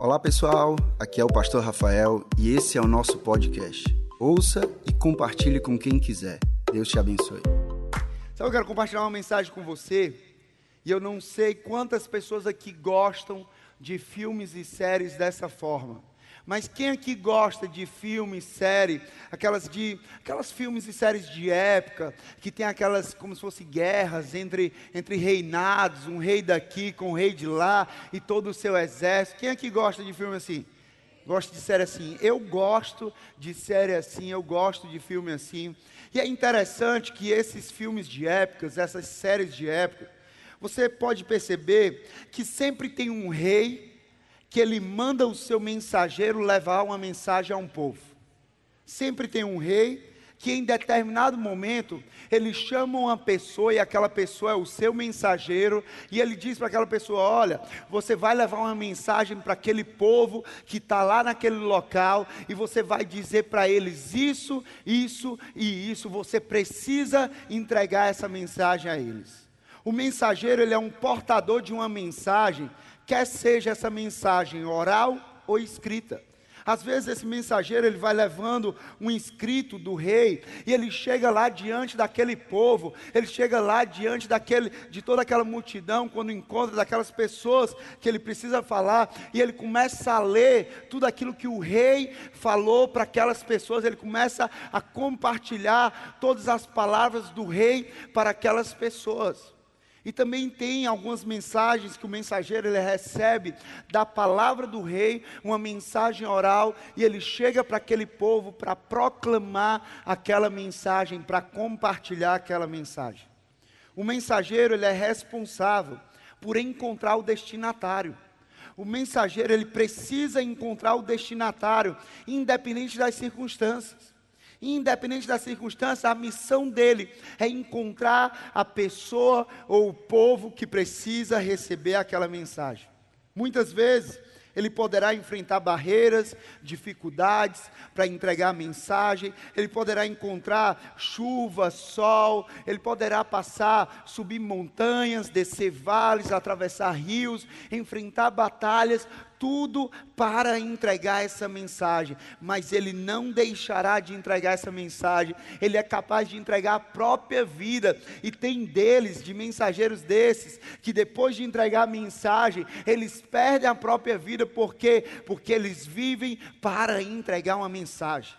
Olá pessoal, aqui é o Pastor Rafael e esse é o nosso podcast. Ouça e compartilhe com quem quiser. Deus te abençoe. Sabe, eu quero compartilhar uma mensagem com você e eu não sei quantas pessoas aqui gostam de filmes e séries dessa forma. Mas quem aqui gosta de filme, série, aquelas de aquelas filmes e séries de época, que tem aquelas como se fossem guerras entre, entre reinados, um rei daqui com um rei de lá e todo o seu exército. Quem aqui gosta de filme assim? Gosta de série assim? Eu gosto de série assim, eu gosto de filme assim. E é interessante que esses filmes de épocas, essas séries de época, você pode perceber que sempre tem um rei que ele manda o seu mensageiro levar uma mensagem a um povo. Sempre tem um rei que em determinado momento ele chama uma pessoa e aquela pessoa é o seu mensageiro e ele diz para aquela pessoa: Olha, você vai levar uma mensagem para aquele povo que está lá naquele local e você vai dizer para eles isso, isso e isso. Você precisa entregar essa mensagem a eles. O mensageiro ele é um portador de uma mensagem quer seja essa mensagem oral ou escrita. Às vezes esse mensageiro ele vai levando um escrito do rei e ele chega lá diante daquele povo, ele chega lá diante daquele de toda aquela multidão quando encontra daquelas pessoas que ele precisa falar e ele começa a ler tudo aquilo que o rei falou para aquelas pessoas, ele começa a compartilhar todas as palavras do rei para aquelas pessoas. E também tem algumas mensagens que o mensageiro ele recebe da palavra do rei, uma mensagem oral, e ele chega para aquele povo para proclamar aquela mensagem, para compartilhar aquela mensagem. O mensageiro ele é responsável por encontrar o destinatário. O mensageiro ele precisa encontrar o destinatário, independente das circunstâncias. Independente da circunstância, a missão dele é encontrar a pessoa ou o povo que precisa receber aquela mensagem. Muitas vezes, ele poderá enfrentar barreiras, dificuldades para entregar a mensagem, ele poderá encontrar chuva, sol, ele poderá passar, subir montanhas, descer vales, atravessar rios, enfrentar batalhas, tudo para entregar essa mensagem, mas ele não deixará de entregar essa mensagem, ele é capaz de entregar a própria vida, e tem deles, de mensageiros desses, que depois de entregar a mensagem, eles perdem a própria vida, por quê? Porque eles vivem para entregar uma mensagem.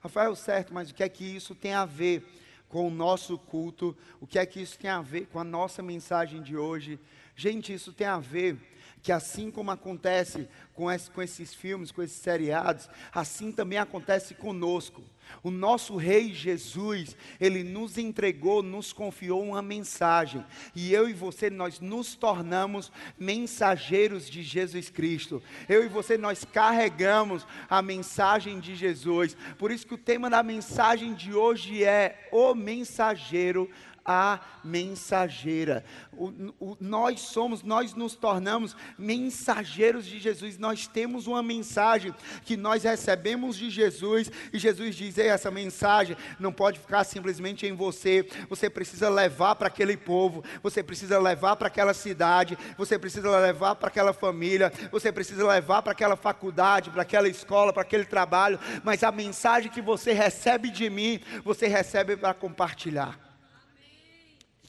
Rafael, certo, mas o que é que isso tem a ver com o nosso culto? O que é que isso tem a ver com a nossa mensagem de hoje? Gente, isso tem a ver que assim como acontece com, esse, com esses filmes, com esses seriados, assim também acontece conosco. O nosso Rei Jesus, ele nos entregou, nos confiou uma mensagem, e eu e você, nós nos tornamos mensageiros de Jesus Cristo. Eu e você, nós carregamos a mensagem de Jesus. Por isso que o tema da mensagem de hoje é o mensageiro a mensageira. O, o, nós somos, nós nos tornamos mensageiros de Jesus. Nós temos uma mensagem que nós recebemos de Jesus e Jesus diz: essa mensagem não pode ficar simplesmente em você. Você precisa levar para aquele povo, você precisa levar para aquela cidade, você precisa levar para aquela família, você precisa levar para aquela faculdade, para aquela escola, para aquele trabalho. Mas a mensagem que você recebe de mim, você recebe para compartilhar.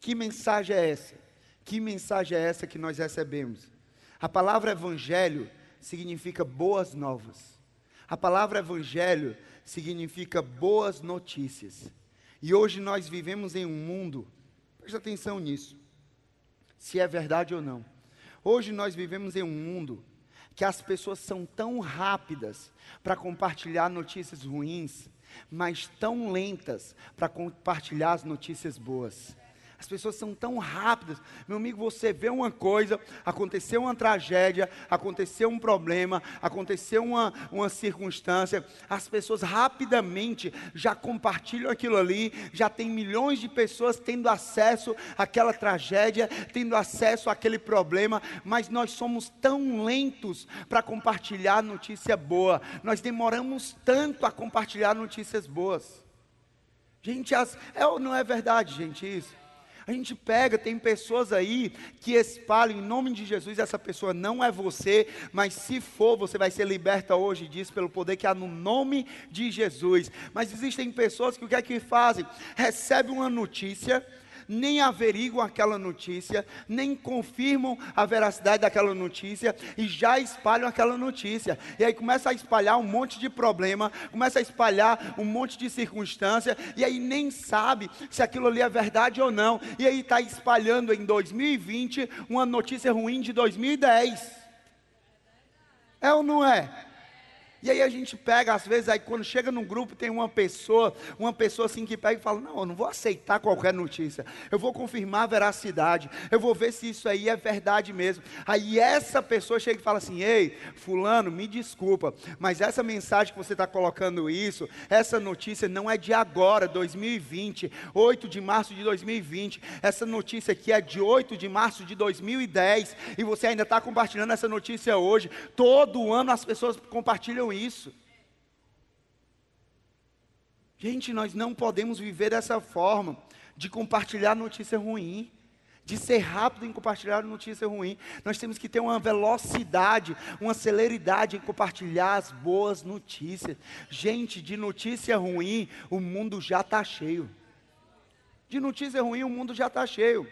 Que mensagem é essa? Que mensagem é essa que nós recebemos? A palavra evangelho significa boas novas. A palavra evangelho significa boas notícias. E hoje nós vivemos em um mundo, preste atenção nisso, se é verdade ou não. Hoje nós vivemos em um mundo que as pessoas são tão rápidas para compartilhar notícias ruins, mas tão lentas para compartilhar as notícias boas. As pessoas são tão rápidas. Meu amigo, você vê uma coisa, aconteceu uma tragédia, aconteceu um problema, aconteceu uma, uma circunstância. As pessoas rapidamente já compartilham aquilo ali, já tem milhões de pessoas tendo acesso àquela tragédia, tendo acesso àquele problema, mas nós somos tão lentos para compartilhar notícia boa. Nós demoramos tanto a compartilhar notícias boas. Gente, as, é, não é verdade, gente, isso? A gente pega, tem pessoas aí que espalham em nome de Jesus, essa pessoa não é você, mas se for, você vai ser liberta hoje disso pelo poder que há no nome de Jesus. Mas existem pessoas que o que é que fazem? Recebem uma notícia, nem averiguam aquela notícia, nem confirmam a veracidade daquela notícia e já espalham aquela notícia. E aí começa a espalhar um monte de problema, começa a espalhar um monte de circunstância, e aí nem sabe se aquilo ali é verdade ou não. E aí está espalhando em 2020 uma notícia ruim de 2010. É ou não é? E aí a gente pega, às vezes, aí quando chega num grupo, tem uma pessoa, uma pessoa assim que pega e fala: Não, eu não vou aceitar qualquer notícia, eu vou confirmar a veracidade, eu vou ver se isso aí é verdade mesmo. Aí essa pessoa chega e fala assim: Ei, Fulano, me desculpa, mas essa mensagem que você está colocando isso, essa notícia não é de agora, 2020, 8 de março de 2020, essa notícia aqui é de 8 de março de 2010, e você ainda está compartilhando essa notícia hoje. Todo ano as pessoas compartilham isso. Gente, nós não podemos viver dessa forma, de compartilhar notícia ruim, de ser rápido em compartilhar notícia ruim. Nós temos que ter uma velocidade, uma celeridade em compartilhar as boas notícias. Gente, de notícia ruim, o mundo já está cheio. De notícia ruim, o mundo já está cheio.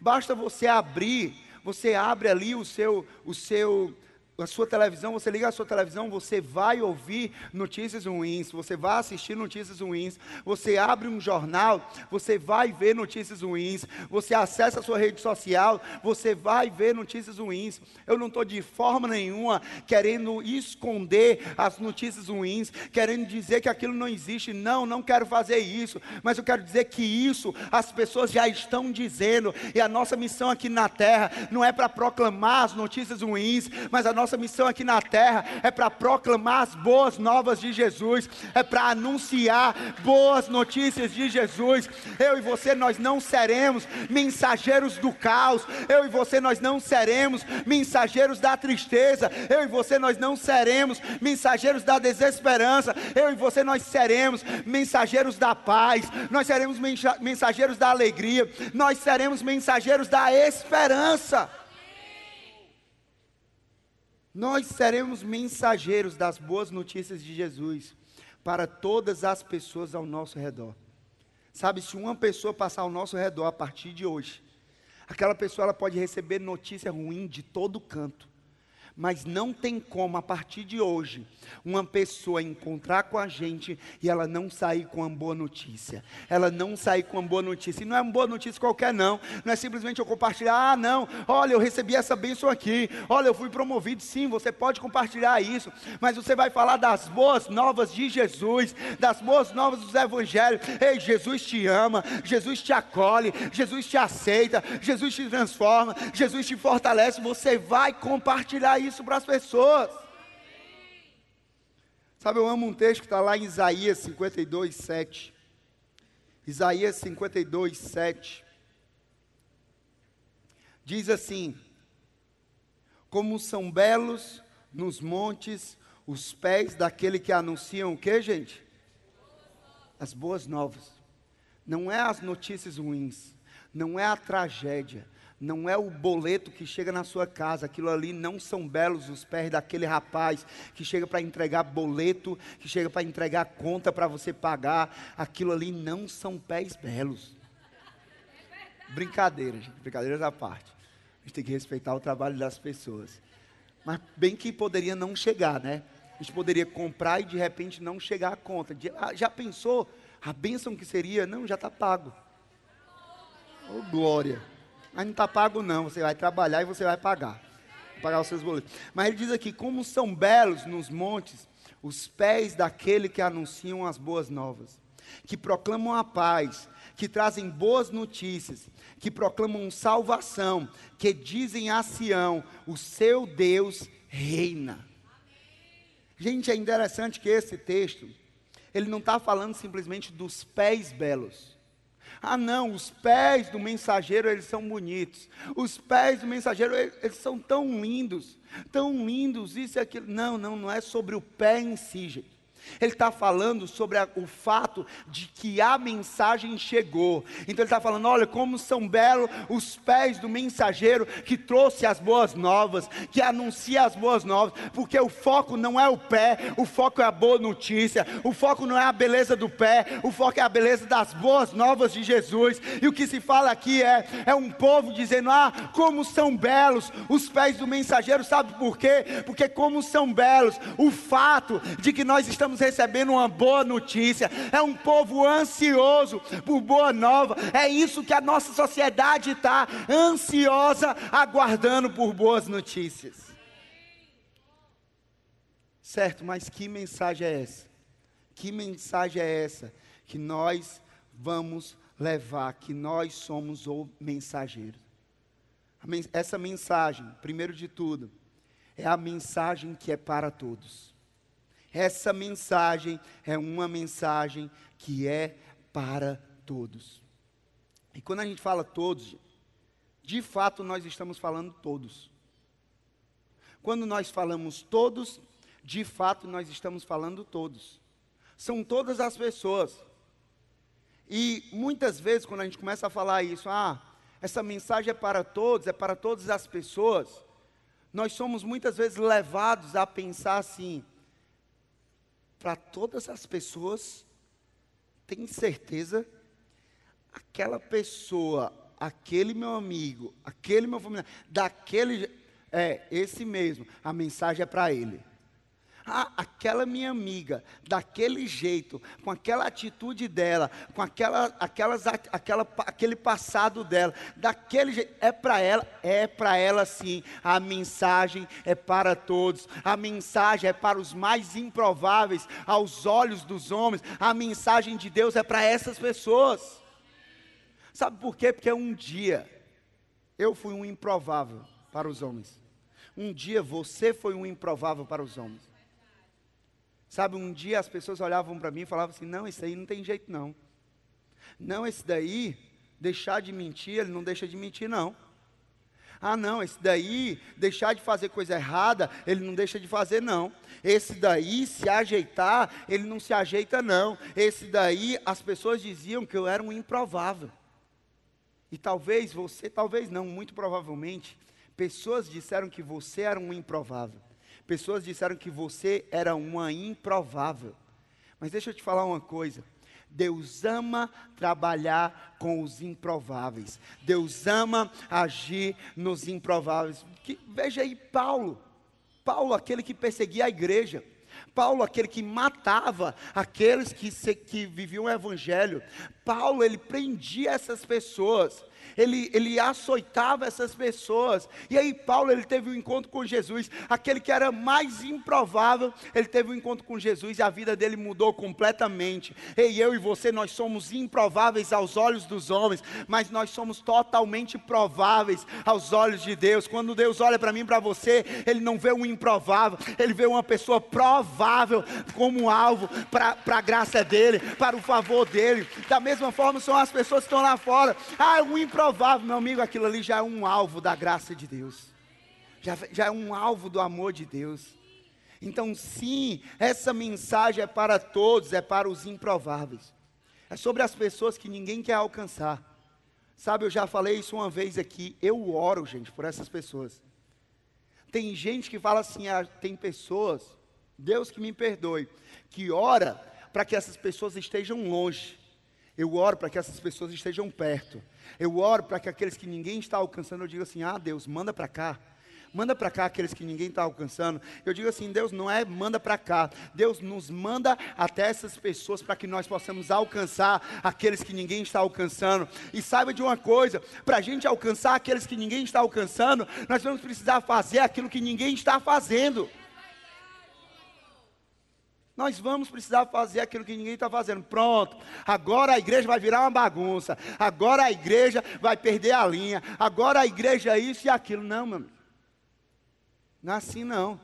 Basta você abrir, você abre ali o seu, o seu a sua televisão, você liga a sua televisão, você vai ouvir notícias ruins, você vai assistir notícias ruins, você abre um jornal, você vai ver notícias ruins, você acessa a sua rede social, você vai ver notícias ruins. Eu não estou de forma nenhuma querendo esconder as notícias ruins, querendo dizer que aquilo não existe. Não, não quero fazer isso, mas eu quero dizer que isso as pessoas já estão dizendo, e a nossa missão aqui na terra não é para proclamar as notícias ruins, mas a nossa nossa missão aqui na terra é para proclamar as boas novas de Jesus, é para anunciar boas notícias de Jesus. Eu e você, nós não seremos mensageiros do caos, eu e você, nós não seremos mensageiros da tristeza, eu e você, nós não seremos mensageiros da desesperança, eu e você, nós seremos mensageiros da paz, nós seremos mensageiros da alegria, nós seremos mensageiros da esperança. Nós seremos mensageiros das boas notícias de Jesus para todas as pessoas ao nosso redor. Sabe, se uma pessoa passar ao nosso redor a partir de hoje, aquela pessoa ela pode receber notícia ruim de todo canto. Mas não tem como, a partir de hoje, uma pessoa encontrar com a gente e ela não sair com uma boa notícia. Ela não sair com uma boa notícia. E não é uma boa notícia qualquer, não. Não é simplesmente eu compartilhar, ah, não, olha, eu recebi essa bênção aqui. Olha, eu fui promovido. Sim, você pode compartilhar isso. Mas você vai falar das boas novas de Jesus, das boas novas dos evangelhos. Ei, Jesus te ama, Jesus te acolhe, Jesus te aceita, Jesus te transforma, Jesus te fortalece. Você vai compartilhar isso isso para as pessoas. Sabe, eu amo um texto que está lá em Isaías 52, 7. Isaías 52, 7. Diz assim: Como são belos nos montes os pés daquele que anunciam o que, gente? As boas novas. Não é as notícias ruins, não é a tragédia, não é o boleto que chega na sua casa, aquilo ali não são belos os pés daquele rapaz que chega para entregar boleto, que chega para entregar conta para você pagar, aquilo ali não são pés belos. Brincadeira, gente, brincadeiras à parte. A gente tem que respeitar o trabalho das pessoas. Mas bem que poderia não chegar, né? A gente poderia comprar e de repente não chegar a conta. Ah, já pensou a bênção que seria? Não, já está pago. Oh, glória. Mas não está pago não, você vai trabalhar e você vai pagar. Pagar os seus boletos. Mas ele diz aqui, como são belos nos montes os pés daquele que anunciam as boas novas, que proclamam a paz, que trazem boas notícias, que proclamam salvação, que dizem a Sião, o seu Deus reina. Gente, é interessante que esse texto, ele não está falando simplesmente dos pés belos. Ah, não, os pés do mensageiro, eles são bonitos. Os pés do mensageiro, eles, são tão lindos, tão lindos, isso e aquilo. Não, não, não é sobre o pé em si, gente. Ele está falando sobre a, o fato de que a mensagem chegou. Então ele está falando: olha, como são belos os pés do mensageiro que trouxe as boas novas, que anuncia as boas novas, porque o foco não é o pé, o foco é a boa notícia, o foco não é a beleza do pé, o foco é a beleza das boas novas de Jesus. E o que se fala aqui é, é um povo dizendo: ah, como são belos os pés do mensageiro, sabe por quê? Porque como são belos o fato de que nós estamos recebendo uma boa notícia, é um povo ansioso por boa nova, é isso que a nossa sociedade está ansiosa, aguardando por boas notícias. Certo, mas que mensagem é essa? Que mensagem é essa que nós vamos levar, que nós somos o mensageiro? Essa mensagem, primeiro de tudo, é a mensagem que é para todos. Essa mensagem é uma mensagem que é para todos. E quando a gente fala todos, de fato nós estamos falando todos. Quando nós falamos todos, de fato nós estamos falando todos. São todas as pessoas. E muitas vezes, quando a gente começa a falar isso, ah, essa mensagem é para todos, é para todas as pessoas, nós somos muitas vezes levados a pensar assim: para todas as pessoas, tem certeza, aquela pessoa, aquele meu amigo, aquele meu familiar, daquele, é, esse mesmo, a mensagem é para ele. Ah, aquela minha amiga, daquele jeito, com aquela atitude dela, com aquela, aquelas, aquela, aquele passado dela, daquele jeito, é para ela, é para ela sim. A mensagem é para todos, a mensagem é para os mais improváveis aos olhos dos homens, a mensagem de Deus é para essas pessoas. Sabe por quê? Porque um dia eu fui um improvável para os homens. Um dia você foi um improvável para os homens. Sabe, um dia as pessoas olhavam para mim e falavam assim: não, isso aí não tem jeito não. Não, esse daí, deixar de mentir, ele não deixa de mentir, não. Ah, não, esse daí, deixar de fazer coisa errada, ele não deixa de fazer, não. Esse daí, se ajeitar, ele não se ajeita, não. Esse daí, as pessoas diziam que eu era um improvável. E talvez você, talvez não, muito provavelmente, pessoas disseram que você era um improvável. Pessoas disseram que você era uma improvável. Mas deixa eu te falar uma coisa. Deus ama trabalhar com os improváveis. Deus ama agir nos improváveis. Que, veja aí Paulo. Paulo, aquele que perseguia a igreja. Paulo, aquele que matava aqueles que, se, que viviam o evangelho. Paulo, ele prendia essas pessoas ele, ele açoitava essas pessoas. E aí Paulo ele teve um encontro com Jesus, aquele que era mais improvável, ele teve um encontro com Jesus e a vida dele mudou completamente. Ei, eu e você, nós somos improváveis aos olhos dos homens, mas nós somos totalmente prováveis aos olhos de Deus. Quando Deus olha para mim, para você, ele não vê um improvável, ele vê uma pessoa provável como alvo para a graça dele, para o favor dele. Da mesma forma são as pessoas que estão lá fora. Ah, um improvável improvável, meu amigo, aquilo ali já é um alvo da graça de Deus, já, já é um alvo do amor de Deus. Então, sim, essa mensagem é para todos, é para os improváveis, é sobre as pessoas que ninguém quer alcançar. Sabe, eu já falei isso uma vez aqui, eu oro, gente, por essas pessoas. Tem gente que fala assim, ah, tem pessoas, Deus que me perdoe, que ora para que essas pessoas estejam longe. Eu oro para que essas pessoas estejam perto. Eu oro para que aqueles que ninguém está alcançando, eu diga assim: ah, Deus, manda para cá. Manda para cá aqueles que ninguém está alcançando. Eu digo assim: Deus não é manda para cá. Deus nos manda até essas pessoas para que nós possamos alcançar aqueles que ninguém está alcançando. E saiba de uma coisa: para a gente alcançar aqueles que ninguém está alcançando, nós vamos precisar fazer aquilo que ninguém está fazendo. Nós vamos precisar fazer aquilo que ninguém está fazendo. Pronto, agora a igreja vai virar uma bagunça. Agora a igreja vai perder a linha. Agora a igreja é isso e aquilo. Não, meu amigo. Não é assim não.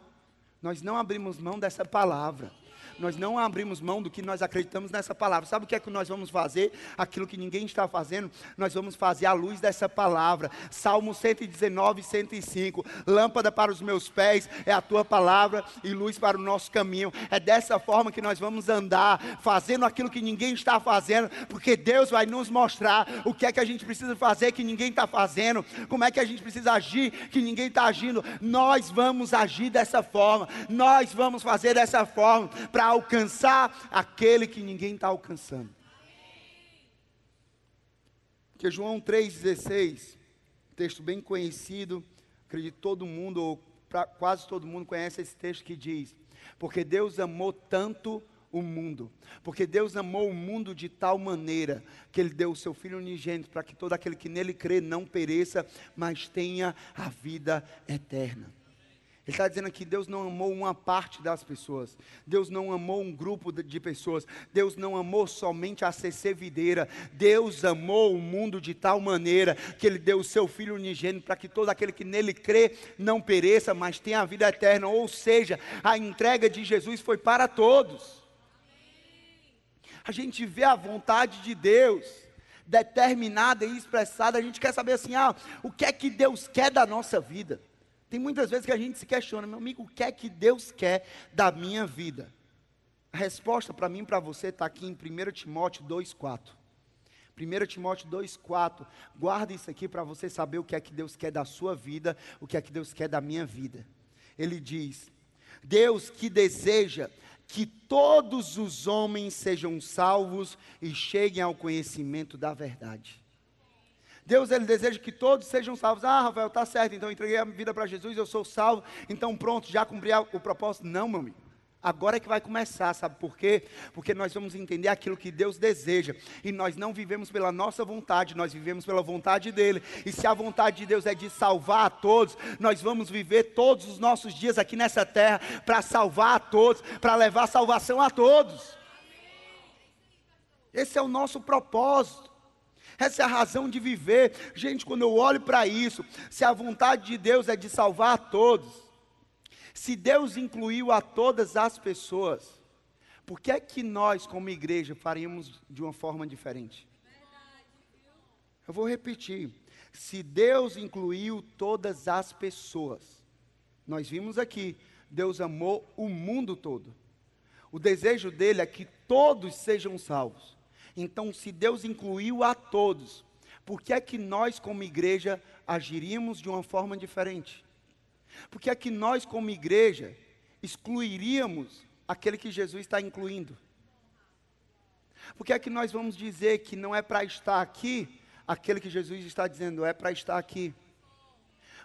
Nós não abrimos mão dessa palavra. Nós não abrimos mão do que nós acreditamos nessa palavra. Sabe o que é que nós vamos fazer? Aquilo que ninguém está fazendo, nós vamos fazer à luz dessa palavra. Salmo 119, 105. Lâmpada para os meus pés é a tua palavra e luz para o nosso caminho. É dessa forma que nós vamos andar, fazendo aquilo que ninguém está fazendo, porque Deus vai nos mostrar o que é que a gente precisa fazer que ninguém está fazendo, como é que a gente precisa agir que ninguém está agindo. Nós vamos agir dessa forma, nós vamos fazer dessa forma para alcançar aquele que ninguém está alcançando. Que João 3,16, texto bem conhecido, acredito todo mundo, ou pra, quase todo mundo conhece esse texto que diz: Porque Deus amou tanto o mundo, porque Deus amou o mundo de tal maneira que Ele deu o seu Filho unigênito para que todo aquele que nele crê não pereça, mas tenha a vida eterna. Ele está dizendo aqui: Deus não amou uma parte das pessoas, Deus não amou um grupo de pessoas, Deus não amou somente a CC Videira, Deus amou o mundo de tal maneira que Ele deu o seu Filho unigênito para que todo aquele que nele crê não pereça, mas tenha a vida eterna. Ou seja, a entrega de Jesus foi para todos. A gente vê a vontade de Deus determinada e expressada, a gente quer saber assim: ah, o que é que Deus quer da nossa vida? Tem muitas vezes que a gente se questiona, meu amigo, o que é que Deus quer da minha vida? A resposta para mim e para você está aqui em 1 Timóteo 2,4. 1 Timóteo 2,4. Guarda isso aqui para você saber o que é que Deus quer da sua vida, o que é que Deus quer da minha vida. Ele diz: Deus que deseja que todos os homens sejam salvos e cheguem ao conhecimento da verdade. Deus ele deseja que todos sejam salvos. Ah, Rafael, tá certo, então entreguei a vida para Jesus, eu sou salvo, então pronto, já cumpri o propósito. Não, meu amigo. Agora é que vai começar, sabe por quê? Porque nós vamos entender aquilo que Deus deseja. E nós não vivemos pela nossa vontade, nós vivemos pela vontade dEle. E se a vontade de Deus é de salvar a todos, nós vamos viver todos os nossos dias aqui nessa terra para salvar a todos, para levar salvação a todos. Esse é o nosso propósito. Essa é a razão de viver. Gente, quando eu olho para isso, se a vontade de Deus é de salvar a todos, se Deus incluiu a todas as pessoas, por que é que nós, como igreja, faríamos de uma forma diferente? Eu vou repetir. Se Deus incluiu todas as pessoas, nós vimos aqui, Deus amou o mundo todo. O desejo dele é que todos sejam salvos. Então, se Deus incluiu a todos, por que é que nós, como igreja, agiríamos de uma forma diferente? Por que é que nós, como igreja, excluiríamos aquele que Jesus está incluindo? Por que é que nós vamos dizer que não é para estar aqui aquele que Jesus está dizendo é para estar aqui?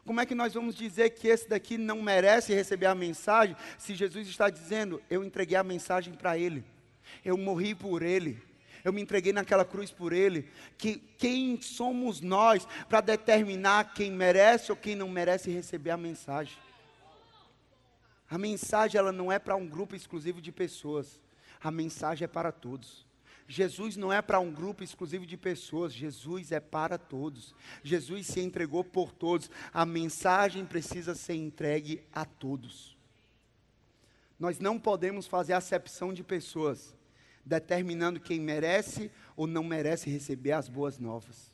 Como é que nós vamos dizer que esse daqui não merece receber a mensagem se Jesus está dizendo eu entreguei a mensagem para ele, eu morri por ele? Eu me entreguei naquela cruz por Ele. Que, quem somos nós para determinar quem merece ou quem não merece receber a mensagem? A mensagem ela não é para um grupo exclusivo de pessoas. A mensagem é para todos. Jesus não é para um grupo exclusivo de pessoas, Jesus é para todos. Jesus se entregou por todos. A mensagem precisa ser entregue a todos. Nós não podemos fazer acepção de pessoas determinando quem merece ou não merece receber as boas novas.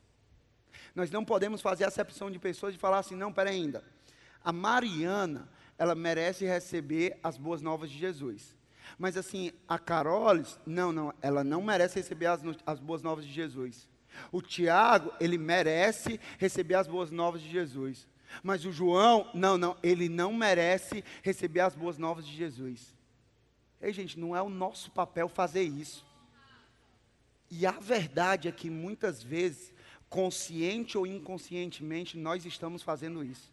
Nós não podemos fazer acepção de pessoas e falar assim, não, pera ainda. A Mariana, ela merece receber as boas novas de Jesus. Mas assim, a Carolis, não, não, ela não merece receber as, as boas novas de Jesus. O Tiago, ele merece receber as boas novas de Jesus. Mas o João, não, não, ele não merece receber as boas novas de Jesus. Ei, gente, não é o nosso papel fazer isso. E a verdade é que muitas vezes, consciente ou inconscientemente, nós estamos fazendo isso.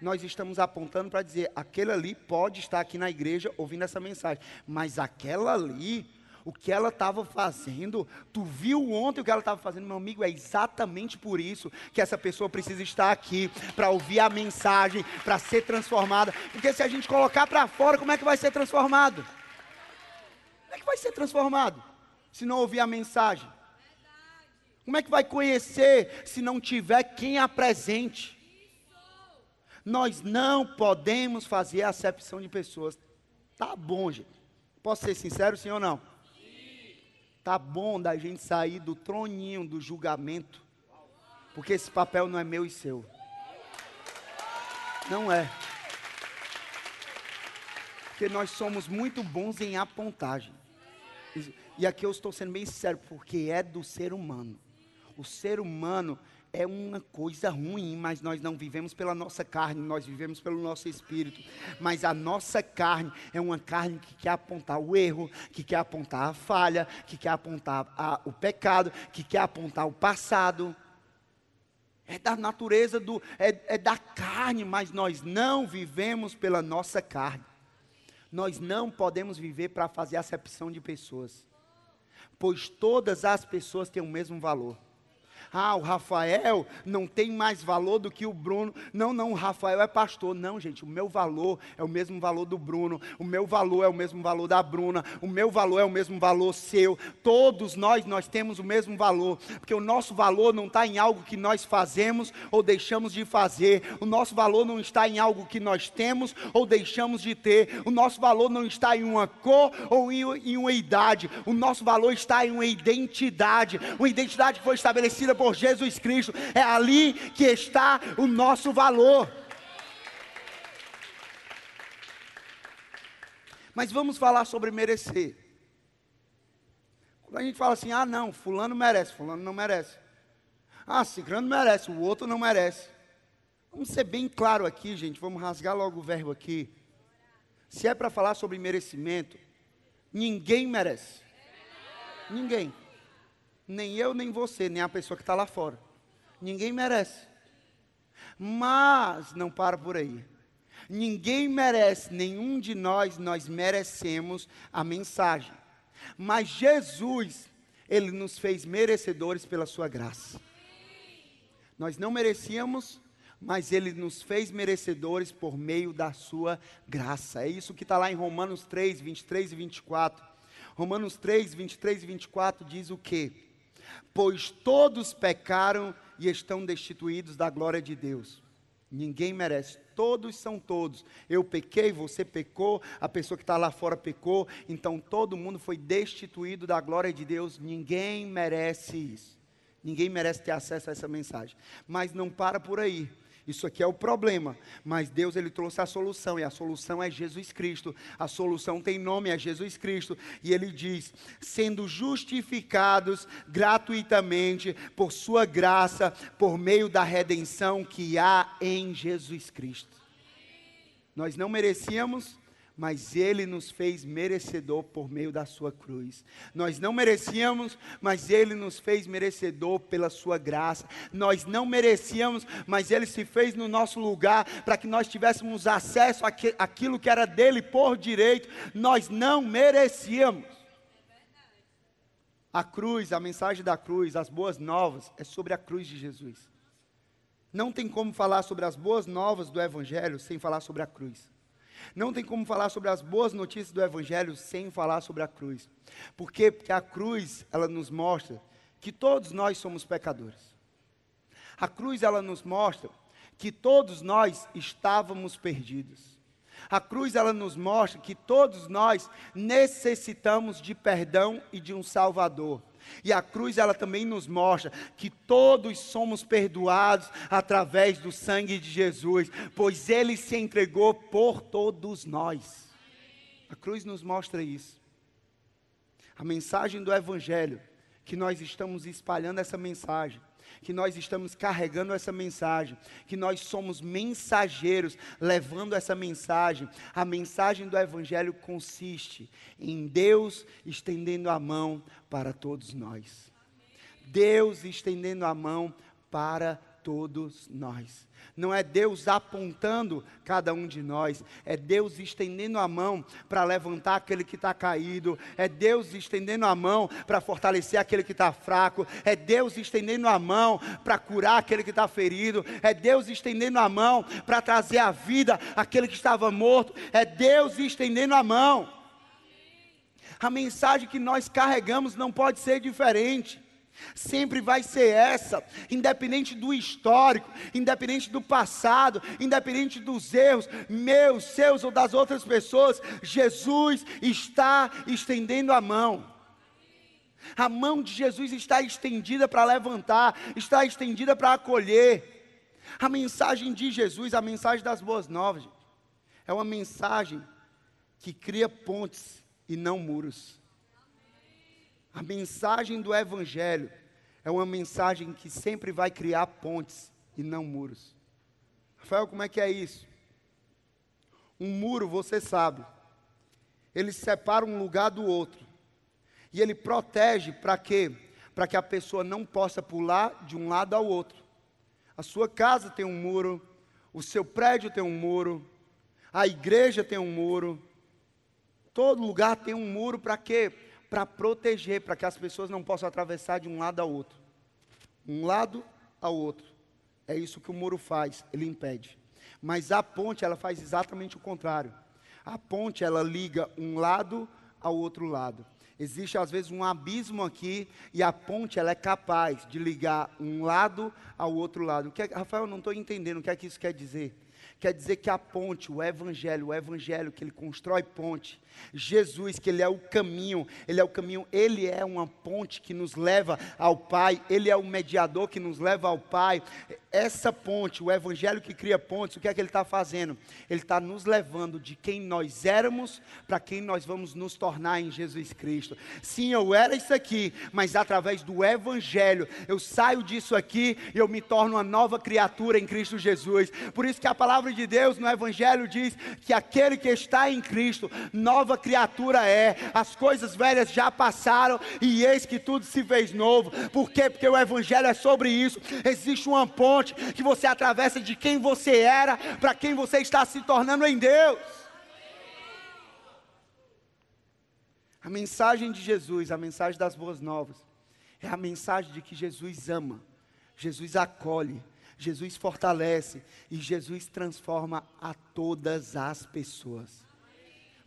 Nós estamos apontando para dizer: aquele ali pode estar aqui na igreja ouvindo essa mensagem, mas aquela ali, o que ela estava fazendo, tu viu ontem o que ela estava fazendo, meu amigo, é exatamente por isso que essa pessoa precisa estar aqui, para ouvir a mensagem, para ser transformada, porque se a gente colocar para fora, como é que vai ser transformado? Como é que vai ser transformado, se não ouvir a mensagem? Como é que vai conhecer, se não tiver quem apresente? Nós não podemos fazer acepção de pessoas. Tá bom, gente. Posso ser sincero, sim ou não? Tá bom da gente sair do troninho do julgamento, porque esse papel não é meu e seu. Não é. Porque nós somos muito bons em apontagem. E aqui eu estou sendo bem sincero, porque é do ser humano. O ser humano é uma coisa ruim, mas nós não vivemos pela nossa carne, nós vivemos pelo nosso espírito. Mas a nossa carne é uma carne que quer apontar o erro, que quer apontar a falha, que quer apontar a, o pecado, que quer apontar o passado. É da natureza do, é, é da carne, mas nós não vivemos pela nossa carne. Nós não podemos viver para fazer acepção de pessoas, pois todas as pessoas têm o mesmo valor ah, o Rafael não tem mais valor do que o Bruno. Não, não, o Rafael é pastor. Não, gente, o meu valor é o mesmo valor do Bruno, o meu valor é o mesmo valor da Bruna, o meu valor é o mesmo valor seu. Todos nós, nós temos o mesmo valor, porque o nosso valor não está em algo que nós fazemos ou deixamos de fazer, o nosso valor não está em algo que nós temos ou deixamos de ter, o nosso valor não está em uma cor ou em, uma idade, o nosso valor está em uma identidade, uma identidade que foi estabelecida por por Jesus Cristo. É ali que está o nosso valor. Mas vamos falar sobre merecer. Quando a gente fala assim, ah não, fulano merece, fulano não merece. Ah, ciclano merece, o outro não merece. Vamos ser bem claro aqui, gente, vamos rasgar logo o verbo aqui. Se é para falar sobre merecimento, ninguém merece. Ninguém. Nem eu, nem você, nem a pessoa que está lá fora. Ninguém merece. Mas não para por aí. Ninguém merece, nenhum de nós, nós merecemos a mensagem. Mas Jesus, Ele nos fez merecedores pela Sua graça. Nós não merecíamos, mas Ele nos fez merecedores por meio da Sua graça. É isso que está lá em Romanos 3, 23 e 24. Romanos 3, 23 e 24 diz o que? Pois todos pecaram e estão destituídos da glória de Deus. Ninguém merece, todos são todos. Eu pequei, você pecou, a pessoa que está lá fora pecou, então todo mundo foi destituído da glória de Deus. Ninguém merece isso. Ninguém merece ter acesso a essa mensagem. Mas não para por aí. Isso aqui é o problema, mas Deus ele trouxe a solução e a solução é Jesus Cristo. A solução tem nome, é Jesus Cristo, e ele diz: "Sendo justificados gratuitamente por sua graça, por meio da redenção que há em Jesus Cristo." Nós não merecíamos, mas Ele nos fez merecedor por meio da Sua cruz. Nós não merecíamos, mas Ele nos fez merecedor pela Sua graça. Nós não merecíamos, mas Ele se fez no nosso lugar para que nós tivéssemos acesso àquilo que era dele por direito. Nós não merecíamos. A cruz, a mensagem da cruz, as boas novas, é sobre a cruz de Jesus. Não tem como falar sobre as boas novas do Evangelho sem falar sobre a cruz. Não tem como falar sobre as boas notícias do Evangelho sem falar sobre a cruz. Por quê? Porque a cruz, ela nos mostra que todos nós somos pecadores. A cruz, ela nos mostra que todos nós estávamos perdidos. A cruz, ela nos mostra que todos nós necessitamos de perdão e de um Salvador. E a cruz ela também nos mostra que todos somos perdoados através do sangue de Jesus, pois ele se entregou por todos nós. A cruz nos mostra isso. A mensagem do evangelho que nós estamos espalhando essa mensagem que nós estamos carregando essa mensagem, que nós somos mensageiros levando essa mensagem. A mensagem do Evangelho consiste em Deus estendendo a mão para todos nós. Deus estendendo a mão para todos nós. Não é Deus apontando cada um de nós, é Deus estendendo a mão para levantar aquele que está caído, é Deus estendendo a mão para fortalecer aquele que está fraco, é Deus estendendo a mão para curar aquele que está ferido, é Deus estendendo a mão para trazer a vida aquele que estava morto, é Deus estendendo a mão. A mensagem que nós carregamos não pode ser diferente. Sempre vai ser essa, independente do histórico, independente do passado, independente dos erros, meus, seus ou das outras pessoas, Jesus está estendendo a mão. A mão de Jesus está estendida para levantar, está estendida para acolher. A mensagem de Jesus, a mensagem das boas novas, é uma mensagem que cria pontes e não muros. A mensagem do Evangelho é uma mensagem que sempre vai criar pontes e não muros. Rafael, como é que é isso? Um muro, você sabe, ele separa um lugar do outro. E ele protege para quê? Para que a pessoa não possa pular de um lado ao outro. A sua casa tem um muro, o seu prédio tem um muro, a igreja tem um muro. Todo lugar tem um muro para quê? Para proteger, para que as pessoas não possam atravessar de um lado ao outro. Um lado ao outro. É isso que o muro faz, ele impede. Mas a ponte, ela faz exatamente o contrário. A ponte, ela liga um lado ao outro lado. Existe às vezes um abismo aqui e a ponte ela é capaz de ligar um lado ao outro lado. O que é, Rafael, não estou entendendo o que é que isso quer dizer. Quer dizer que a ponte, o evangelho, o evangelho que ele constrói ponte, Jesus, que ele é o caminho, ele é o caminho, ele é uma ponte que nos leva ao Pai, ele é o mediador que nos leva ao Pai. Essa ponte, o evangelho que cria pontes, o que é que ele está fazendo? Ele está nos levando de quem nós éramos para quem nós vamos nos tornar em Jesus Cristo. Sim, eu era isso aqui, mas através do evangelho eu saio disso aqui e eu me torno uma nova criatura em Cristo Jesus. Por isso que a palavra de Deus no evangelho diz que aquele que está em Cristo, nova criatura é. As coisas velhas já passaram e eis que tudo se fez novo. Por quê? Porque o evangelho é sobre isso. Existe uma ponte que você atravessa de quem você era para quem você está se tornando em Deus. A mensagem de Jesus, a mensagem das boas novas, é a mensagem de que Jesus ama, Jesus acolhe, Jesus fortalece e Jesus transforma a todas as pessoas.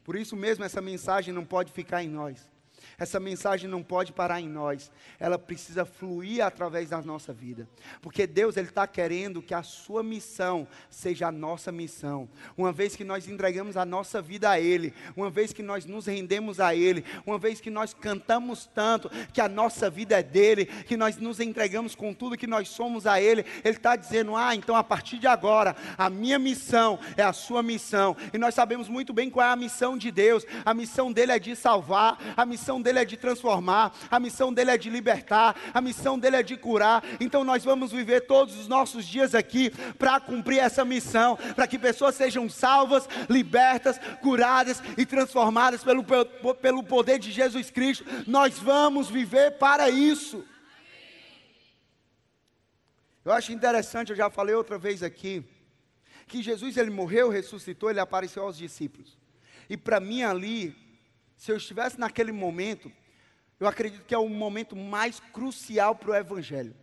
Por isso mesmo, essa mensagem não pode ficar em nós. Essa mensagem não pode parar em nós, ela precisa fluir através da nossa vida, porque Deus ele está querendo que a sua missão seja a nossa missão. Uma vez que nós entregamos a nossa vida a Ele, uma vez que nós nos rendemos a Ele, uma vez que nós cantamos tanto que a nossa vida é dele, que nós nos entregamos com tudo que nós somos a Ele, Ele está dizendo: ah, então a partir de agora a minha missão é a sua missão. E nós sabemos muito bem qual é a missão de Deus. A missão dele é de salvar, a missão dele é de transformar, a missão dele é de libertar, a missão dele é de curar. Então nós vamos viver todos os nossos dias aqui para cumprir essa missão, para que pessoas sejam salvas, libertas, curadas e transformadas pelo, pelo poder de Jesus Cristo. Nós vamos viver para isso. Eu acho interessante, eu já falei outra vez aqui, que Jesus ele morreu, ressuscitou, ele apareceu aos discípulos. E para mim ali se eu estivesse naquele momento, eu acredito que é o momento mais crucial para o Evangelho.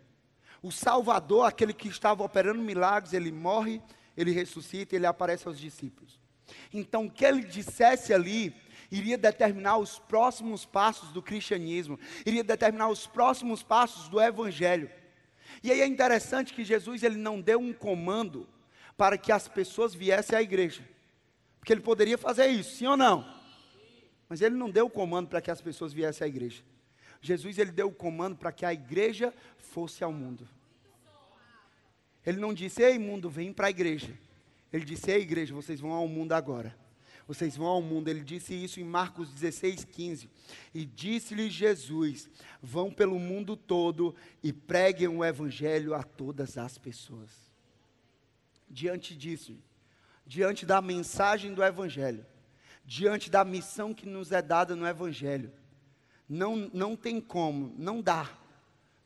O Salvador, aquele que estava operando milagres, ele morre, ele ressuscita, ele aparece aos discípulos. Então, o que ele dissesse ali iria determinar os próximos passos do cristianismo, iria determinar os próximos passos do Evangelho. E aí é interessante que Jesus ele não deu um comando para que as pessoas viessem à igreja, porque ele poderia fazer isso, sim ou não? Mas ele não deu o comando para que as pessoas viessem à igreja. Jesus ele deu o comando para que a igreja fosse ao mundo. Ele não disse: "Ei, mundo, vem para a igreja". Ele disse: "Ei, igreja, vocês vão ao mundo agora". Vocês vão ao mundo. Ele disse isso em Marcos 16, 15. E disse-lhe Jesus: Vão pelo mundo todo e preguem o evangelho a todas as pessoas. Diante disso, diante da mensagem do evangelho, diante da missão que nos é dada no Evangelho. Não, não tem como, não dá.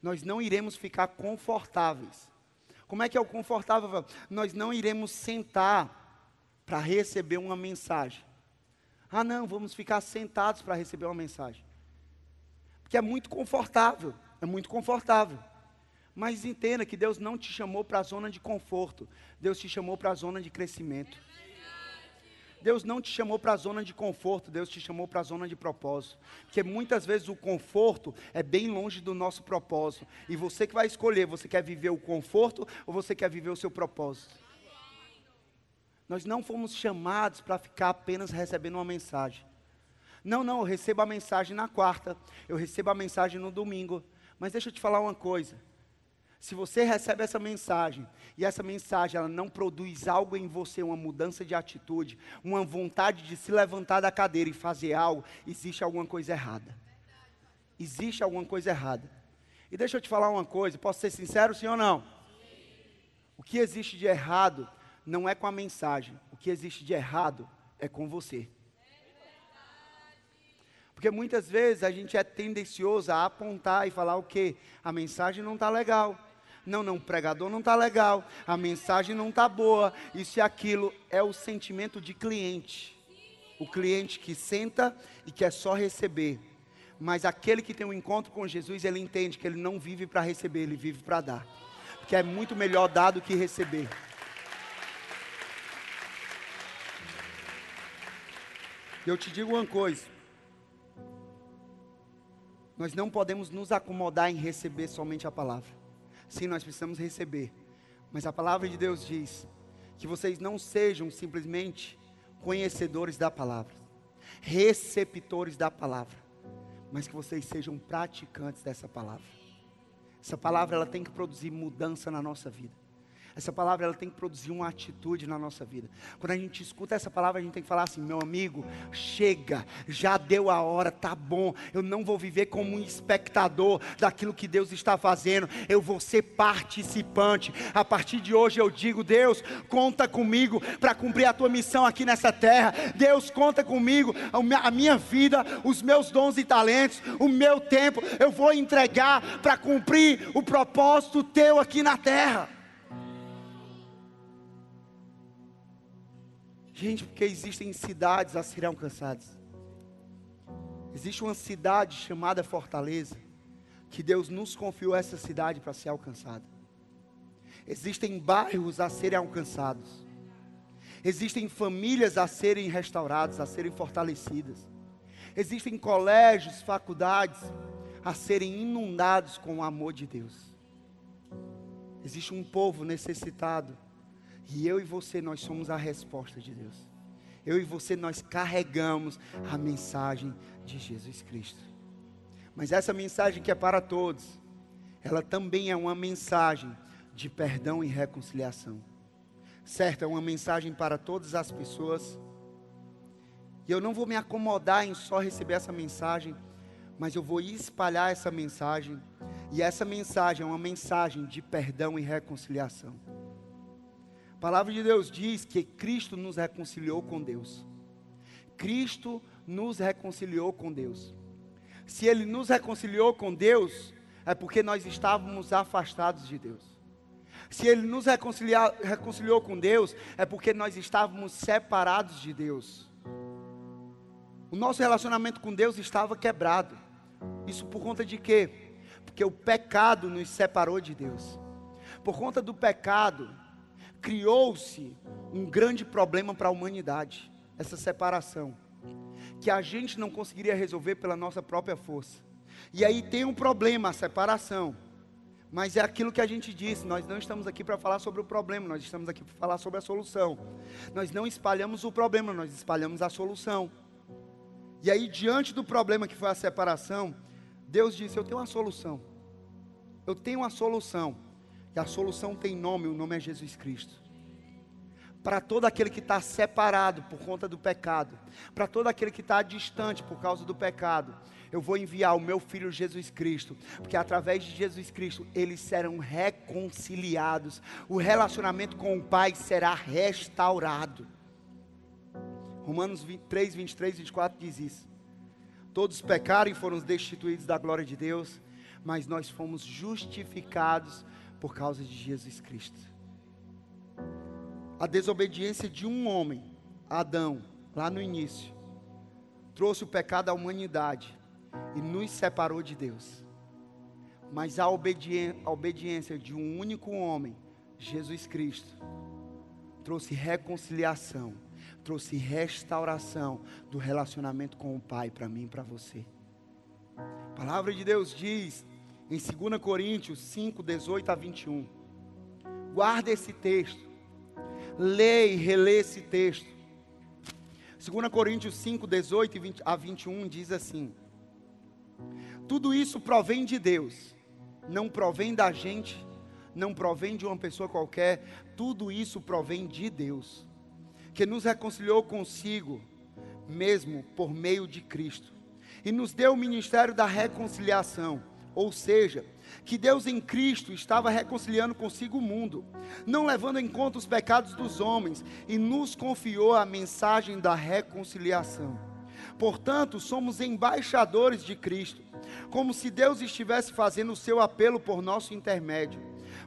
Nós não iremos ficar confortáveis. Como é que é o confortável? Nós não iremos sentar para receber uma mensagem. Ah, não, vamos ficar sentados para receber uma mensagem. Porque é muito confortável, é muito confortável. Mas entenda que Deus não te chamou para a zona de conforto, Deus te chamou para a zona de crescimento. Deus não te chamou para a zona de conforto, Deus te chamou para a zona de propósito. Porque muitas vezes o conforto é bem longe do nosso propósito. E você que vai escolher, você quer viver o conforto ou você quer viver o seu propósito? Nós não fomos chamados para ficar apenas recebendo uma mensagem. Não, não, eu recebo a mensagem na quarta, eu recebo a mensagem no domingo. Mas deixa eu te falar uma coisa. Se você recebe essa mensagem e essa mensagem ela não produz algo em você, uma mudança de atitude, uma vontade de se levantar da cadeira e fazer algo, existe alguma coisa errada. Existe alguma coisa errada. E deixa eu te falar uma coisa, posso ser sincero, sim ou não? O que existe de errado não é com a mensagem, o que existe de errado é com você. Porque muitas vezes a gente é tendencioso a apontar e falar o quê? A mensagem não está legal. Não, não, o pregador não está legal, a mensagem não está boa, isso e aquilo. É o sentimento de cliente. O cliente que senta e quer só receber. Mas aquele que tem um encontro com Jesus, ele entende que ele não vive para receber, ele vive para dar. Porque é muito melhor dar do que receber. Eu te digo uma coisa. Nós não podemos nos acomodar em receber somente a palavra. Sim, nós precisamos receber. Mas a palavra de Deus diz que vocês não sejam simplesmente conhecedores da palavra, receptores da palavra, mas que vocês sejam praticantes dessa palavra. Essa palavra ela tem que produzir mudança na nossa vida. Essa palavra ela tem que produzir uma atitude na nossa vida. Quando a gente escuta essa palavra, a gente tem que falar assim: meu amigo, chega, já deu a hora, tá bom. Eu não vou viver como um espectador daquilo que Deus está fazendo. Eu vou ser participante. A partir de hoje eu digo: Deus, conta comigo para cumprir a tua missão aqui nessa terra. Deus, conta comigo, a minha vida, os meus dons e talentos, o meu tempo, eu vou entregar para cumprir o propósito teu aqui na terra. Gente, porque existem cidades a serem alcançadas. Existe uma cidade chamada Fortaleza, que Deus nos confiou essa cidade para ser alcançada. Existem bairros a serem alcançados. Existem famílias a serem restauradas, a serem fortalecidas. Existem colégios, faculdades a serem inundados com o amor de Deus. Existe um povo necessitado e eu e você, nós somos a resposta de Deus. Eu e você, nós carregamos a mensagem de Jesus Cristo. Mas essa mensagem que é para todos, ela também é uma mensagem de perdão e reconciliação. Certo, é uma mensagem para todas as pessoas. E eu não vou me acomodar em só receber essa mensagem, mas eu vou espalhar essa mensagem. E essa mensagem é uma mensagem de perdão e reconciliação. A palavra de Deus diz que Cristo nos reconciliou com Deus. Cristo nos reconciliou com Deus. Se Ele nos reconciliou com Deus, é porque nós estávamos afastados de Deus. Se Ele nos reconciliou com Deus, é porque nós estávamos separados de Deus. O nosso relacionamento com Deus estava quebrado. Isso por conta de quê? Porque o pecado nos separou de Deus. Por conta do pecado, criou-se um grande problema para a humanidade, essa separação, que a gente não conseguiria resolver pela nossa própria força. E aí tem um problema, a separação. Mas é aquilo que a gente disse, nós não estamos aqui para falar sobre o problema, nós estamos aqui para falar sobre a solução. Nós não espalhamos o problema, nós espalhamos a solução. E aí, diante do problema que foi a separação, Deus disse: Eu tenho uma solução. Eu tenho uma solução. E a solução tem nome, o nome é Jesus Cristo. Para todo aquele que está separado por conta do pecado, para todo aquele que está distante por causa do pecado, eu vou enviar o meu filho Jesus Cristo, porque através de Jesus Cristo eles serão reconciliados, o relacionamento com o Pai será restaurado. Romanos 3, 23 e 24 diz isso. Todos pecaram e foram destituídos da glória de Deus, mas nós fomos justificados por causa de Jesus Cristo. A desobediência de um homem, Adão, lá no início, trouxe o pecado à humanidade e nos separou de Deus. Mas a, obediência, a obediência de um único homem, Jesus Cristo, trouxe reconciliação, trouxe restauração do relacionamento com o Pai para mim e para você. A palavra de Deus diz em 2 Coríntios 5, 18 a 21. Guarda esse texto. Lê e relê esse texto. 2 Coríntios 5, 18 a 21 diz assim: Tudo isso provém de Deus, não provém da gente, não provém de uma pessoa qualquer, tudo isso provém de Deus, que nos reconciliou consigo, mesmo por meio de Cristo, e nos deu o ministério da reconciliação, ou seja, que Deus em Cristo estava reconciliando consigo o mundo, não levando em conta os pecados dos homens, e nos confiou a mensagem da reconciliação. Portanto, somos embaixadores de Cristo, como se Deus estivesse fazendo o seu apelo por nosso intermédio.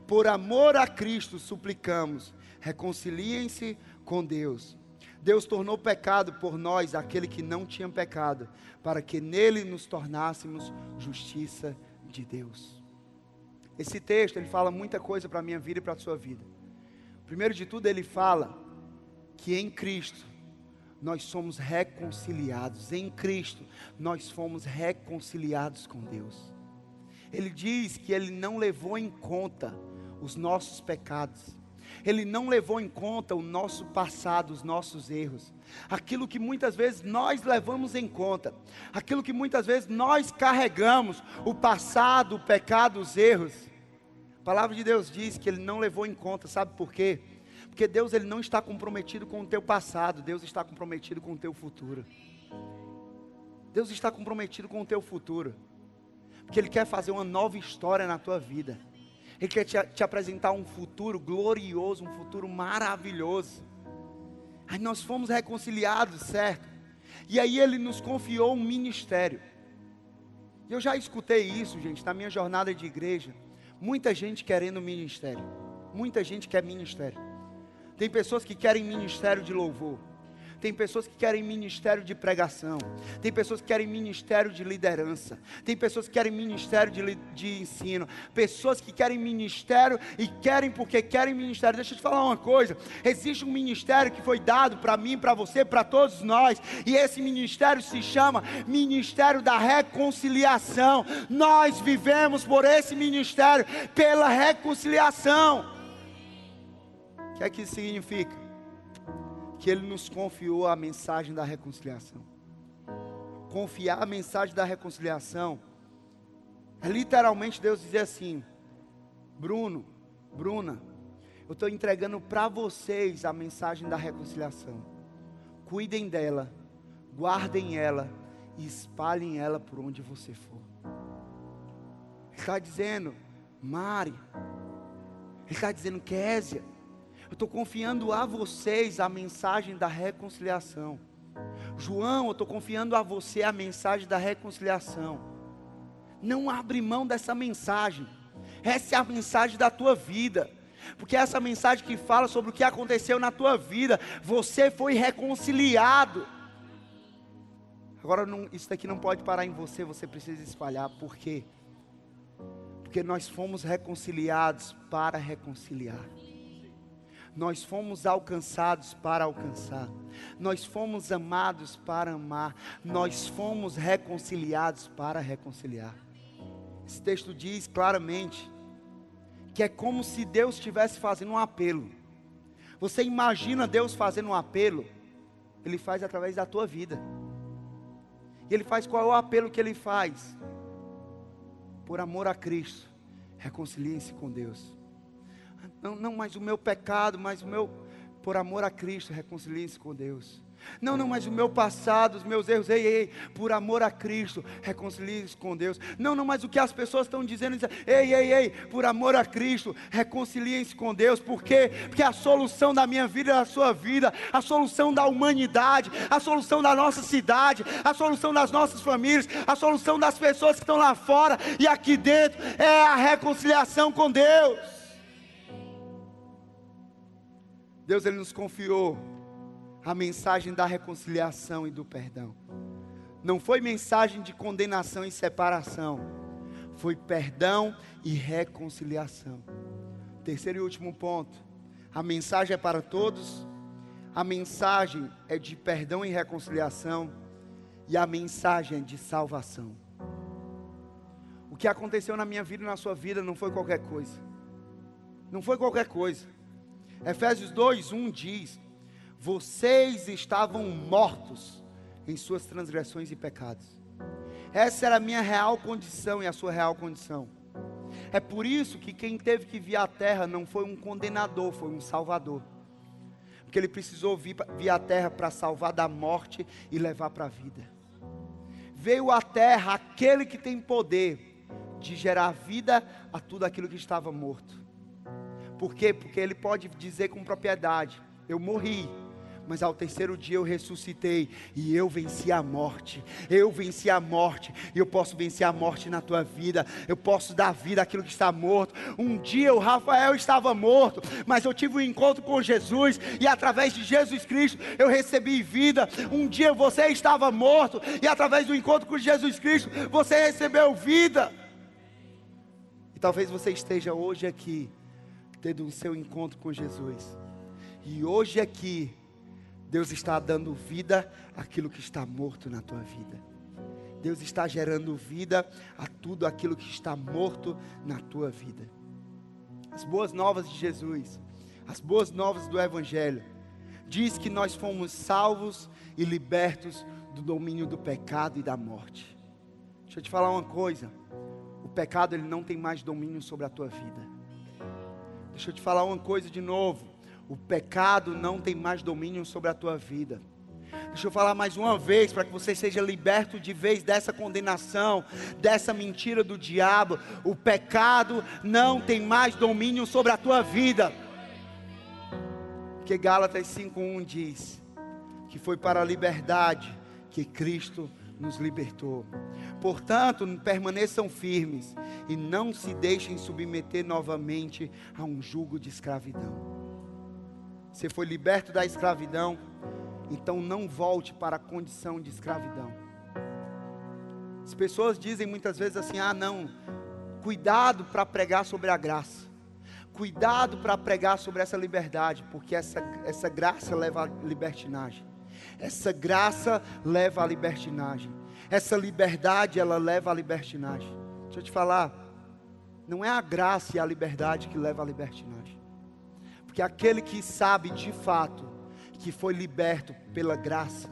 Por amor a Cristo, suplicamos, reconciliem-se com Deus. Deus tornou pecado por nós aquele que não tinha pecado, para que nele nos tornássemos justiça de Deus. Esse texto, ele fala muita coisa para a minha vida e para a sua vida. Primeiro de tudo, ele fala que em Cristo nós somos reconciliados. Em Cristo nós fomos reconciliados com Deus. Ele diz que ele não levou em conta os nossos pecados. Ele não levou em conta o nosso passado, os nossos erros. Aquilo que muitas vezes nós levamos em conta, aquilo que muitas vezes nós carregamos, o passado, o pecado, os erros. A palavra de Deus diz que ele não levou em conta, sabe por quê? Porque Deus ele não está comprometido com o teu passado, Deus está comprometido com o teu futuro. Deus está comprometido com o teu futuro. Porque Ele quer fazer uma nova história na tua vida. Ele quer te, te apresentar um futuro glorioso, um futuro maravilhoso. Aí nós fomos reconciliados, certo? E aí Ele nos confiou um ministério. Eu já escutei isso, gente, na minha jornada de igreja. Muita gente querendo ministério. Muita gente quer ministério. Tem pessoas que querem ministério de louvor. Tem pessoas que querem ministério de pregação. Tem pessoas que querem ministério de liderança. Tem pessoas que querem ministério de, de ensino. Pessoas que querem ministério e querem porque querem ministério. Deixa eu te falar uma coisa. Existe um ministério que foi dado para mim, para você, para todos nós. E esse ministério se chama Ministério da Reconciliação. Nós vivemos por esse ministério, pela reconciliação. O que é que isso significa? Que Ele nos confiou a mensagem da reconciliação. Confiar a mensagem da reconciliação é literalmente Deus dizer assim: Bruno, Bruna, eu estou entregando para vocês a mensagem da reconciliação. Cuidem dela, guardem ela e espalhem ela por onde você for. Ele está dizendo, Mari, ele está dizendo, Késia, eu estou confiando a vocês a mensagem da reconciliação. João, eu estou confiando a você a mensagem da reconciliação. Não abre mão dessa mensagem. Essa é a mensagem da tua vida. Porque essa mensagem que fala sobre o que aconteceu na tua vida, você foi reconciliado. Agora, não, isso daqui não pode parar em você, você precisa espalhar. Por quê? Porque nós fomos reconciliados para reconciliar. Nós fomos alcançados para alcançar. Nós fomos amados para amar. Nós fomos reconciliados para reconciliar. Esse texto diz claramente que é como se Deus estivesse fazendo um apelo. Você imagina Deus fazendo um apelo? Ele faz através da tua vida. E ele faz qual é o apelo que ele faz? Por amor a Cristo, reconciliem-se com Deus. Não, não, mas o meu pecado, mas o meu, por amor a Cristo, reconcilie-se com Deus. Não, não, mas o meu passado, os meus erros, ei, ei, por amor a Cristo, reconcilie-se com Deus. Não, não, mas o que as pessoas estão dizendo, ei, ei, ei, por amor a Cristo, reconciliem-se com Deus. Por quê? Porque a solução da minha vida é a sua vida, a solução da humanidade, a solução da nossa cidade, a solução das nossas famílias, a solução das pessoas que estão lá fora e aqui dentro é a reconciliação com Deus. Deus ele nos confiou a mensagem da reconciliação e do perdão. Não foi mensagem de condenação e separação, foi perdão e reconciliação. Terceiro e último ponto. A mensagem é para todos, A mensagem é de perdão e reconciliação, e a mensagem é de salvação. O que aconteceu na minha vida e na sua vida não foi qualquer coisa. Não foi qualquer coisa. Efésios 2:1 diz: Vocês estavam mortos em suas transgressões e pecados. Essa era a minha real condição e a sua real condição. É por isso que quem teve que vir à terra não foi um condenador, foi um salvador. Porque ele precisou vir, vir à terra para salvar da morte e levar para a vida. Veio à terra aquele que tem poder de gerar vida a tudo aquilo que estava morto. Por quê? Porque ele pode dizer com propriedade: Eu morri, mas ao terceiro dia eu ressuscitei e eu venci a morte. Eu venci a morte e eu posso vencer a morte na tua vida. Eu posso dar vida àquilo que está morto. Um dia o Rafael estava morto, mas eu tive um encontro com Jesus e através de Jesus Cristo eu recebi vida. Um dia você estava morto e através do encontro com Jesus Cristo você recebeu vida. E talvez você esteja hoje aqui tendo o seu encontro com Jesus. E hoje aqui Deus está dando vida àquilo que está morto na tua vida. Deus está gerando vida a tudo aquilo que está morto na tua vida. As boas novas de Jesus, as boas novas do Evangelho, diz que nós fomos salvos e libertos do domínio do pecado e da morte. Deixa eu te falar uma coisa: o pecado ele não tem mais domínio sobre a tua vida. Deixa eu te falar uma coisa de novo: o pecado não tem mais domínio sobre a tua vida. Deixa eu falar mais uma vez para que você seja liberto de vez dessa condenação, dessa mentira do diabo. O pecado não tem mais domínio sobre a tua vida. Porque Gálatas 5:1 diz que foi para a liberdade que Cristo nos libertou. Portanto, permaneçam firmes e não se deixem submeter novamente a um jugo de escravidão. Você foi liberto da escravidão, então não volte para a condição de escravidão. As pessoas dizem muitas vezes assim: ah, não, cuidado para pregar sobre a graça, cuidado para pregar sobre essa liberdade, porque essa, essa graça leva à libertinagem, essa graça leva à libertinagem, essa liberdade ela leva à libertinagem. Deixa eu te falar, não é a graça e a liberdade que leva à libertinagem. Porque aquele que sabe de fato que foi liberto pela graça,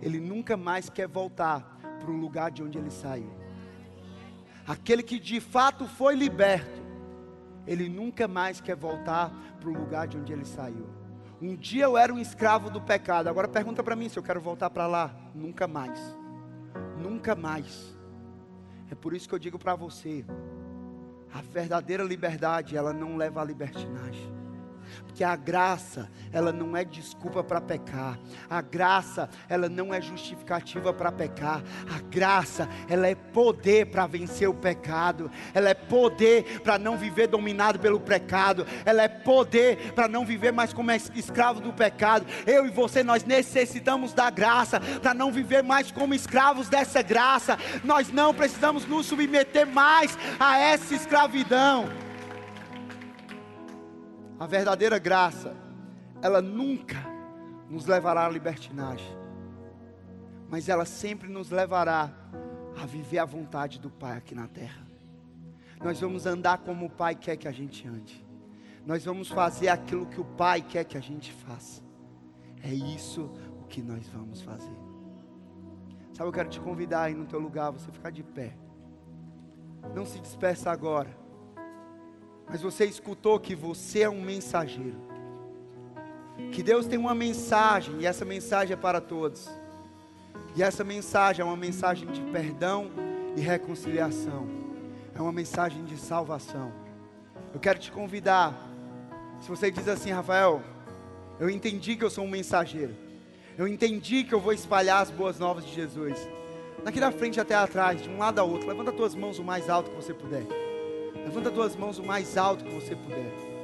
ele nunca mais quer voltar para o lugar de onde ele saiu. Aquele que de fato foi liberto, ele nunca mais quer voltar para o lugar de onde ele saiu. Um dia eu era um escravo do pecado, agora pergunta para mim se eu quero voltar para lá. Nunca mais. Nunca mais. É por isso que eu digo para você: a verdadeira liberdade, ela não leva à libertinagem. Porque a graça, ela não é desculpa para pecar. A graça, ela não é justificativa para pecar. A graça, ela é poder para vencer o pecado. Ela é poder para não viver dominado pelo pecado. Ela é poder para não viver mais como escravo do pecado. Eu e você, nós necessitamos da graça para não viver mais como escravos dessa graça. Nós não precisamos nos submeter mais a essa escravidão. A verdadeira graça, ela nunca nos levará à libertinagem, mas ela sempre nos levará a viver a vontade do Pai aqui na terra. Nós vamos andar como o Pai quer que a gente ande. Nós vamos fazer aquilo que o Pai quer que a gente faça. É isso o que nós vamos fazer. Sabe, eu quero te convidar aí no teu lugar, você ficar de pé. Não se despeça agora. Mas você escutou que você é um mensageiro. Que Deus tem uma mensagem e essa mensagem é para todos. E essa mensagem é uma mensagem de perdão e reconciliação. É uma mensagem de salvação. Eu quero te convidar. Se você diz assim, Rafael, eu entendi que eu sou um mensageiro. Eu entendi que eu vou espalhar as boas novas de Jesus. Daqui da frente até atrás, de um lado ao outro, levanta as tuas mãos o mais alto que você puder. Levanta as tuas mãos o mais alto que você puder.